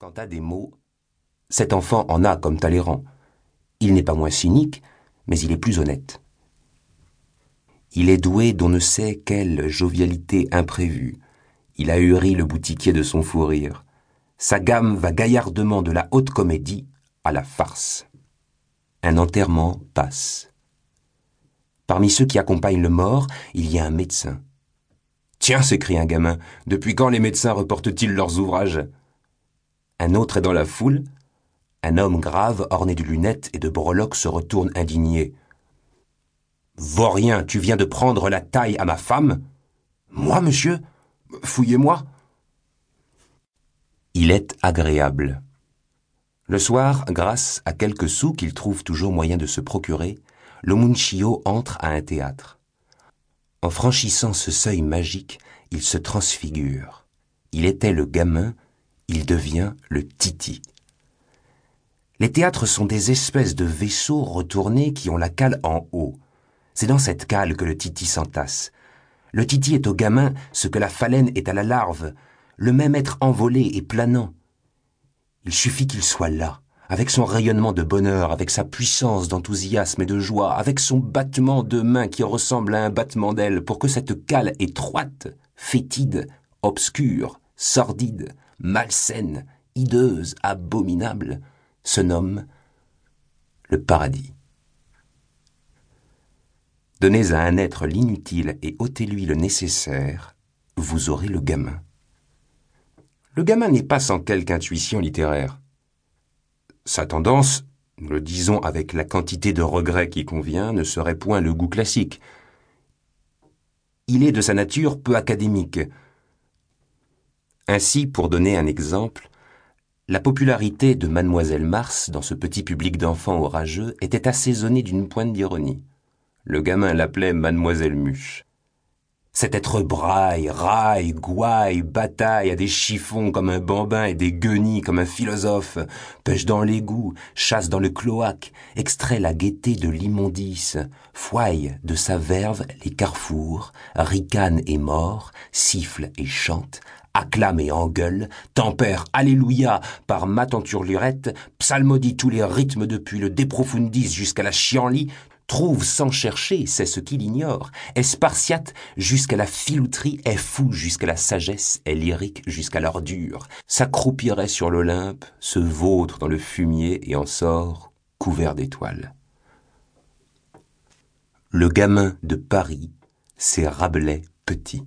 Quant à des mots, cet enfant en a comme Talleyrand. Il n'est pas moins cynique, mais il est plus honnête. Il est doué d'on ne sait quelle jovialité imprévue. Il a huri le boutiquier de son fou rire. Sa gamme va gaillardement de la haute comédie à la farce. Un enterrement passe. Parmi ceux qui accompagnent le mort, il y a un médecin. Tiens, s'écrie un gamin, depuis quand les médecins reportent-ils leurs ouvrages? Un autre est dans la foule. Un homme grave, orné de lunettes et de breloques, se retourne indigné. Vaurien, tu viens de prendre la taille à ma femme Moi, monsieur Fouillez-moi. Il est agréable. Le soir, grâce à quelques sous qu'il trouve toujours moyen de se procurer, le Munchio entre à un théâtre. En franchissant ce seuil magique, il se transfigure. Il était le gamin il devient le titi. Les théâtres sont des espèces de vaisseaux retournés qui ont la cale en haut. C'est dans cette cale que le titi s'entasse. Le titi est au gamin ce que la phalène est à la larve, le même être envolé et planant. Il suffit qu'il soit là, avec son rayonnement de bonheur, avec sa puissance d'enthousiasme et de joie, avec son battement de main qui ressemble à un battement d'aile, pour que cette cale étroite, fétide, obscure, sordide, malsaine, hideuse, abominable, se nomme le paradis. Donnez à un être l'inutile et ôtez-lui le nécessaire, vous aurez le gamin. Le gamin n'est pas sans quelque intuition littéraire. Sa tendance, nous le disons avec la quantité de regrets qui convient, ne serait point le goût classique. Il est de sa nature peu académique, ainsi, pour donner un exemple, la popularité de Mademoiselle Mars dans ce petit public d'enfants orageux était assaisonnée d'une pointe d'ironie. Le gamin l'appelait Mademoiselle Muche. Cet être braille, raille, gouaille, bataille, a des chiffons comme un bambin et des guenilles comme un philosophe, pêche dans l'égout, chasse dans le cloaque, extrait la gaieté de l'immondice, fouaille de sa verve les carrefours, ricane et mort, siffle et chante, acclame et engueule, tempère Alléluia par matenturlurette, psalmodie tous les rythmes depuis le De Profundis jusqu'à la chienlit, trouve sans chercher, c'est ce qu'il ignore, est spartiate jusqu'à la filouterie, est fou jusqu'à la sagesse, est lyrique jusqu'à l'ordure, s'accroupirait sur l'Olympe, se vautre dans le fumier et en sort couvert d'étoiles. Le gamin de Paris, c'est Rabelais petit.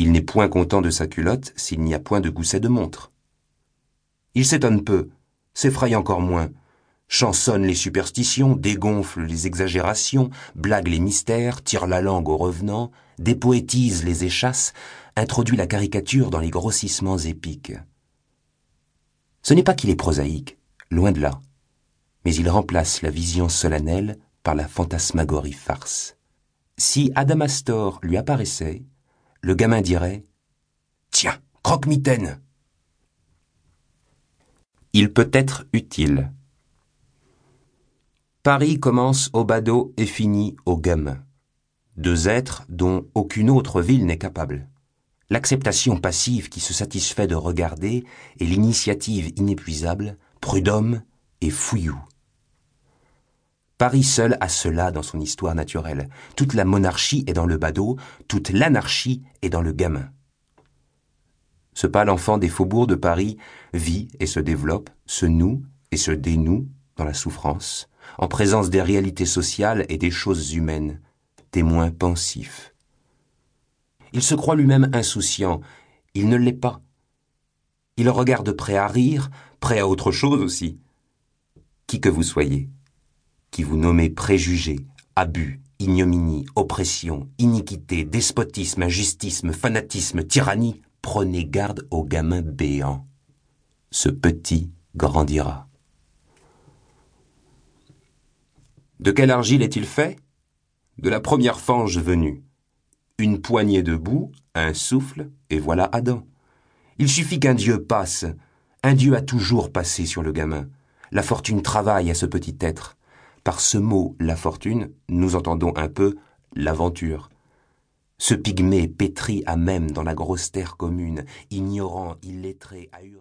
Il n'est point content de sa culotte s'il n'y a point de gousset de montre. Il s'étonne peu, s'effraie encore moins, chansonne les superstitions, dégonfle les exagérations, blague les mystères, tire la langue aux revenants, dépoétise les échasses, introduit la caricature dans les grossissements épiques. Ce n'est pas qu'il est prosaïque, loin de là, mais il remplace la vision solennelle par la fantasmagorie farce. Si Adamastor lui apparaissait, le gamin dirait Tiens, croque-mitaine Il peut être utile. Paris commence au badaud et finit au gamin. Deux êtres dont aucune autre ville n'est capable. L'acceptation passive qui se satisfait de regarder et l'initiative inépuisable, prud'homme et fouillou. Paris seul a cela dans son histoire naturelle. Toute la monarchie est dans le badaud, toute l'anarchie est dans le gamin. Ce pâle enfant des faubourgs de Paris vit et se développe, se noue et se dénoue dans la souffrance, en présence des réalités sociales et des choses humaines, témoin pensif. Il se croit lui-même insouciant, il ne l'est pas. Il regarde prêt à rire, prêt à autre chose aussi. Qui que vous soyez qui vous nommez préjugés, abus, ignominie, oppression, iniquité, despotisme, injustice, fanatisme, tyrannie, prenez garde au gamin béant. Ce petit grandira. De quelle argile est-il fait? De la première fange venue. Une poignée de boue, un souffle, et voilà Adam. Il suffit qu'un Dieu passe. Un Dieu a toujours passé sur le gamin. La fortune travaille à ce petit être. Par ce mot la fortune, nous entendons un peu l'aventure. Ce pygmée pétri à même dans la grosse terre commune, ignorant, illettré, ahuri.